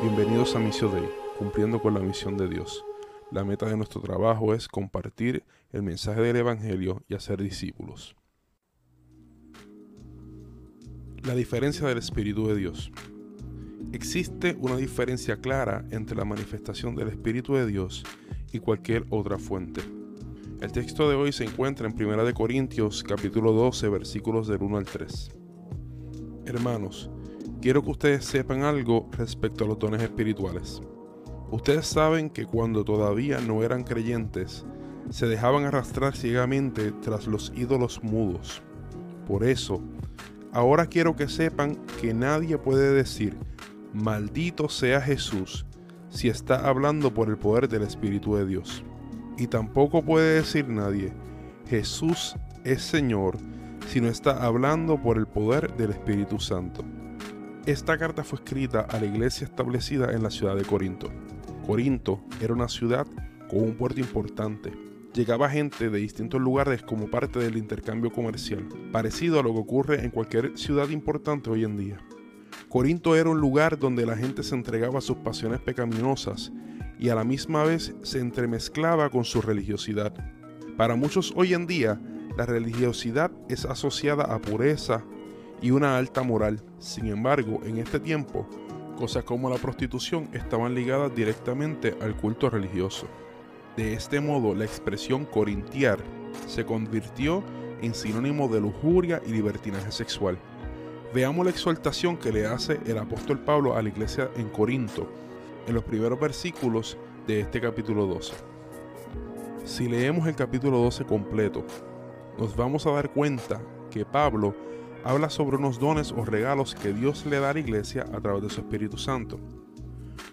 Bienvenidos a Misión Day, cumpliendo con la misión de Dios. La meta de nuestro trabajo es compartir el mensaje del Evangelio y hacer discípulos. La diferencia del Espíritu de Dios. Existe una diferencia clara entre la manifestación del Espíritu de Dios y cualquier otra fuente. El texto de hoy se encuentra en 1 Corintios capítulo 12 versículos del 1 al 3. Hermanos, quiero que ustedes sepan algo respecto a los dones espirituales. Ustedes saben que cuando todavía no eran creyentes, se dejaban arrastrar ciegamente tras los ídolos mudos. Por eso, ahora quiero que sepan que nadie puede decir, maldito sea Jesús, si está hablando por el poder del Espíritu de Dios y tampoco puede decir nadie, Jesús es Señor, si no está hablando por el poder del Espíritu Santo. Esta carta fue escrita a la iglesia establecida en la ciudad de Corinto. Corinto era una ciudad con un puerto importante. Llegaba gente de distintos lugares como parte del intercambio comercial, parecido a lo que ocurre en cualquier ciudad importante hoy en día. Corinto era un lugar donde la gente se entregaba a sus pasiones pecaminosas y a la misma vez se entremezclaba con su religiosidad. Para muchos hoy en día, la religiosidad es asociada a pureza y una alta moral. Sin embargo, en este tiempo, cosas como la prostitución estaban ligadas directamente al culto religioso. De este modo, la expresión corintiar se convirtió en sinónimo de lujuria y libertinaje sexual. Veamos la exhortación que le hace el apóstol Pablo a la iglesia en Corinto en los primeros versículos de este capítulo 12. Si leemos el capítulo 12 completo, nos vamos a dar cuenta que Pablo habla sobre unos dones o regalos que Dios le da a la iglesia a través de su Espíritu Santo.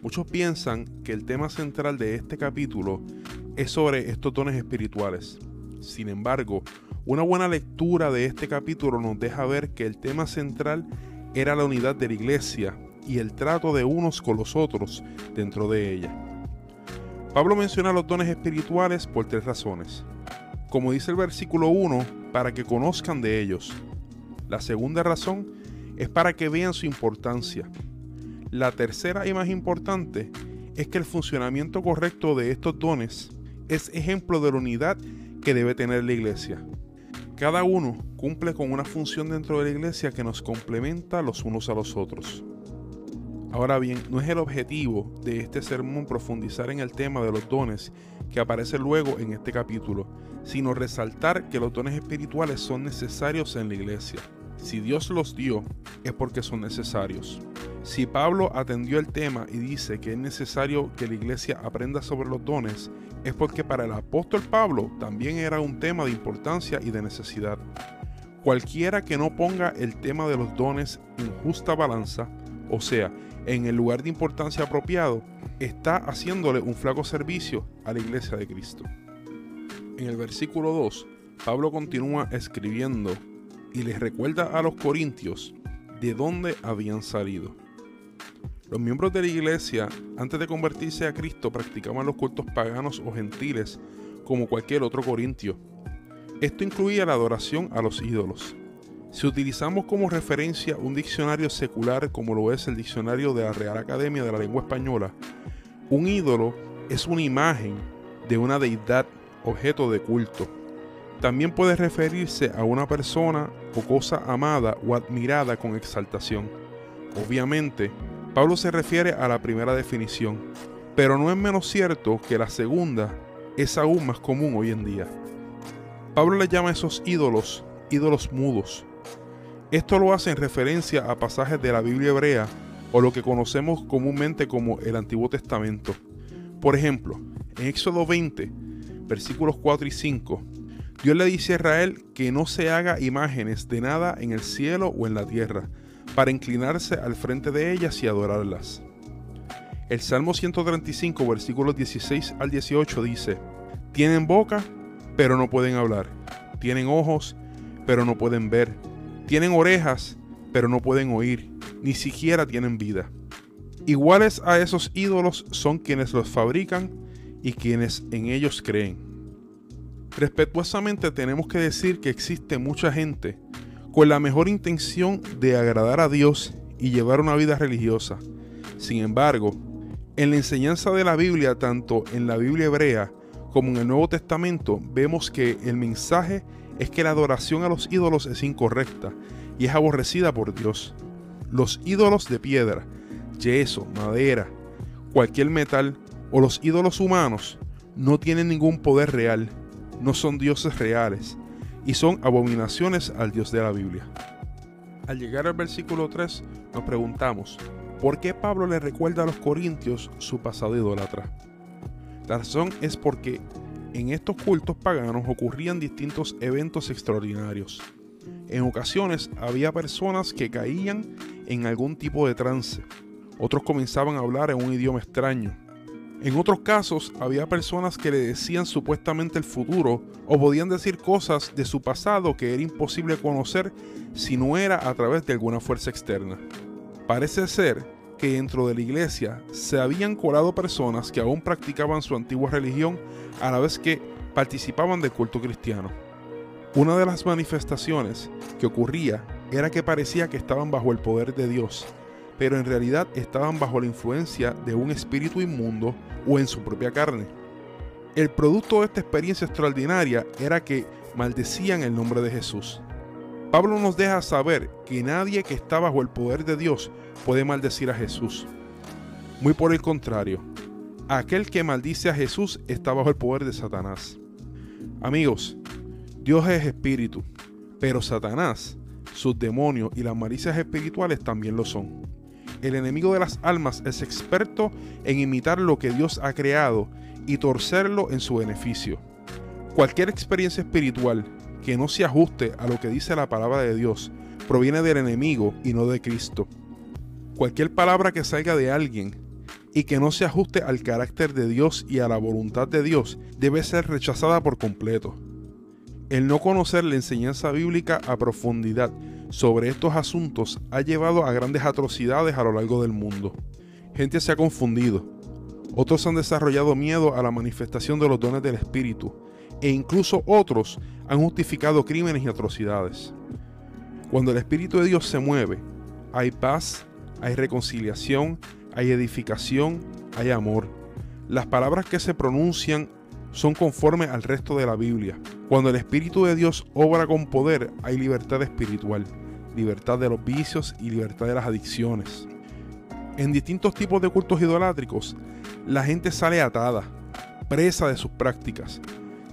Muchos piensan que el tema central de este capítulo es sobre estos dones espirituales. Sin embargo, una buena lectura de este capítulo nos deja ver que el tema central era la unidad de la iglesia y el trato de unos con los otros dentro de ella. Pablo menciona los dones espirituales por tres razones. Como dice el versículo 1, para que conozcan de ellos. La segunda razón es para que vean su importancia. La tercera y más importante es que el funcionamiento correcto de estos dones es ejemplo de la unidad que debe tener la iglesia. Cada uno cumple con una función dentro de la iglesia que nos complementa los unos a los otros. Ahora bien, no es el objetivo de este sermón profundizar en el tema de los dones que aparece luego en este capítulo, sino resaltar que los dones espirituales son necesarios en la iglesia. Si Dios los dio, es porque son necesarios. Si Pablo atendió el tema y dice que es necesario que la iglesia aprenda sobre los dones, es porque para el apóstol Pablo también era un tema de importancia y de necesidad. Cualquiera que no ponga el tema de los dones en justa balanza, o sea, en el lugar de importancia apropiado, está haciéndole un flaco servicio a la iglesia de Cristo. En el versículo 2, Pablo continúa escribiendo y les recuerda a los corintios de dónde habían salido. Los miembros de la iglesia, antes de convertirse a Cristo, practicaban los cultos paganos o gentiles como cualquier otro corintio. Esto incluía la adoración a los ídolos. Si utilizamos como referencia un diccionario secular como lo es el diccionario de la Real Academia de la Lengua Española, un ídolo es una imagen de una deidad, objeto de culto. También puede referirse a una persona o cosa amada o admirada con exaltación. Obviamente, Pablo se refiere a la primera definición, pero no es menos cierto que la segunda es aún más común hoy en día. Pablo le llama a esos ídolos ídolos mudos, esto lo hace en referencia a pasajes de la Biblia hebrea o lo que conocemos comúnmente como el Antiguo Testamento. Por ejemplo, en Éxodo 20, versículos 4 y 5, Dios le dice a Israel que no se haga imágenes de nada en el cielo o en la tierra, para inclinarse al frente de ellas y adorarlas. El Salmo 135, versículos 16 al 18 dice, Tienen boca, pero no pueden hablar. Tienen ojos, pero no pueden ver tienen orejas, pero no pueden oír, ni siquiera tienen vida. Iguales a esos ídolos son quienes los fabrican y quienes en ellos creen. Respetuosamente tenemos que decir que existe mucha gente con la mejor intención de agradar a Dios y llevar una vida religiosa, Sin embargo, en la enseñanza de la Biblia, tanto en la Biblia hebrea como en el Nuevo Testamento, vemos que el mensaje es que la adoración a los ídolos es incorrecta y es aborrecida por Dios. Los ídolos de piedra, yeso, madera, cualquier metal o los ídolos humanos no tienen ningún poder real, no son dioses reales y son abominaciones al Dios de la Biblia. Al llegar al versículo 3 nos preguntamos, ¿por qué Pablo le recuerda a los corintios su pasado idólatra? La razón es porque en estos cultos paganos ocurrían distintos eventos extraordinarios. En ocasiones había personas que caían en algún tipo de trance. Otros comenzaban a hablar en un idioma extraño. En otros casos había personas que le decían supuestamente el futuro o podían decir cosas de su pasado que era imposible conocer si no era a través de alguna fuerza externa. Parece ser que dentro de la iglesia se habían colado personas que aún practicaban su antigua religión a la vez que participaban del culto cristiano. Una de las manifestaciones que ocurría era que parecía que estaban bajo el poder de Dios, pero en realidad estaban bajo la influencia de un espíritu inmundo o en su propia carne. El producto de esta experiencia extraordinaria era que maldecían el nombre de Jesús. Pablo nos deja saber que nadie que está bajo el poder de Dios puede maldecir a Jesús. Muy por el contrario, aquel que maldice a Jesús está bajo el poder de Satanás. Amigos, Dios es espíritu, pero Satanás, sus demonios y las malicias espirituales también lo son. El enemigo de las almas es experto en imitar lo que Dios ha creado y torcerlo en su beneficio. Cualquier experiencia espiritual que no se ajuste a lo que dice la palabra de Dios proviene del enemigo y no de Cristo. Cualquier palabra que salga de alguien y que no se ajuste al carácter de Dios y a la voluntad de Dios debe ser rechazada por completo. El no conocer la enseñanza bíblica a profundidad sobre estos asuntos ha llevado a grandes atrocidades a lo largo del mundo. Gente se ha confundido. Otros han desarrollado miedo a la manifestación de los dones del Espíritu e incluso otros han justificado crímenes y atrocidades. Cuando el Espíritu de Dios se mueve, hay paz, hay reconciliación, hay edificación, hay amor. Las palabras que se pronuncian son conformes al resto de la Biblia. Cuando el Espíritu de Dios obra con poder, hay libertad espiritual, libertad de los vicios y libertad de las adicciones. En distintos tipos de cultos idolátricos, la gente sale atada, presa de sus prácticas,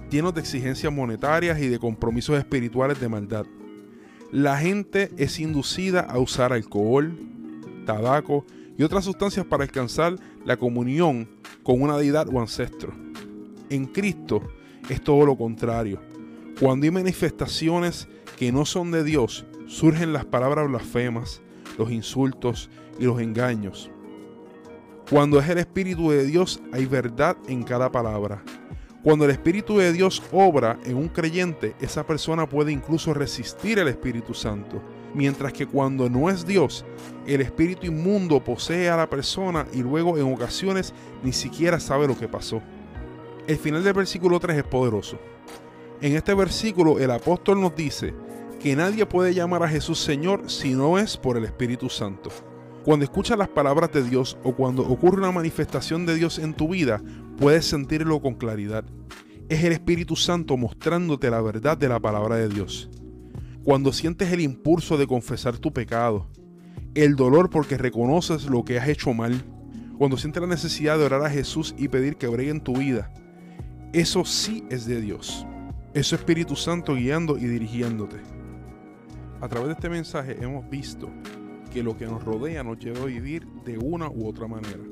llenos de exigencias monetarias y de compromisos espirituales de maldad. La gente es inducida a usar alcohol, tabaco y otras sustancias para alcanzar la comunión con una deidad o ancestro. En Cristo es todo lo contrario. Cuando hay manifestaciones que no son de Dios, surgen las palabras blasfemas, los insultos y los engaños. Cuando es el Espíritu de Dios hay verdad en cada palabra. Cuando el Espíritu de Dios obra en un creyente, esa persona puede incluso resistir al Espíritu Santo. Mientras que cuando no es Dios, el espíritu inmundo posee a la persona y luego en ocasiones ni siquiera sabe lo que pasó. El final del versículo 3 es poderoso. En este versículo el apóstol nos dice que nadie puede llamar a Jesús Señor si no es por el Espíritu Santo. Cuando escuchas las palabras de Dios o cuando ocurre una manifestación de Dios en tu vida, puedes sentirlo con claridad. Es el Espíritu Santo mostrándote la verdad de la palabra de Dios. Cuando sientes el impulso de confesar tu pecado, el dolor porque reconoces lo que has hecho mal, cuando sientes la necesidad de orar a Jesús y pedir que bregue en tu vida, eso sí es de Dios. Eso es Espíritu Santo guiando y dirigiéndote. A través de este mensaje hemos visto que lo que nos rodea nos lleva a vivir de una u otra manera.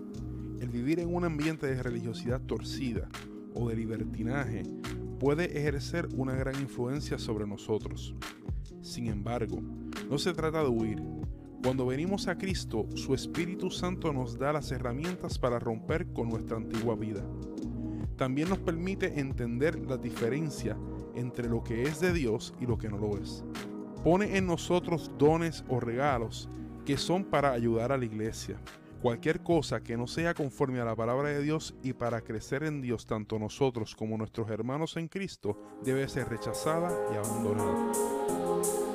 El vivir en un ambiente de religiosidad torcida o de libertinaje puede ejercer una gran influencia sobre nosotros. Sin embargo, no se trata de huir. Cuando venimos a Cristo, su Espíritu Santo nos da las herramientas para romper con nuestra antigua vida. También nos permite entender la diferencia entre lo que es de Dios y lo que no lo es. Pone en nosotros dones o regalos que son para ayudar a la iglesia. Cualquier cosa que no sea conforme a la palabra de Dios y para crecer en Dios tanto nosotros como nuestros hermanos en Cristo debe ser rechazada y abandonada.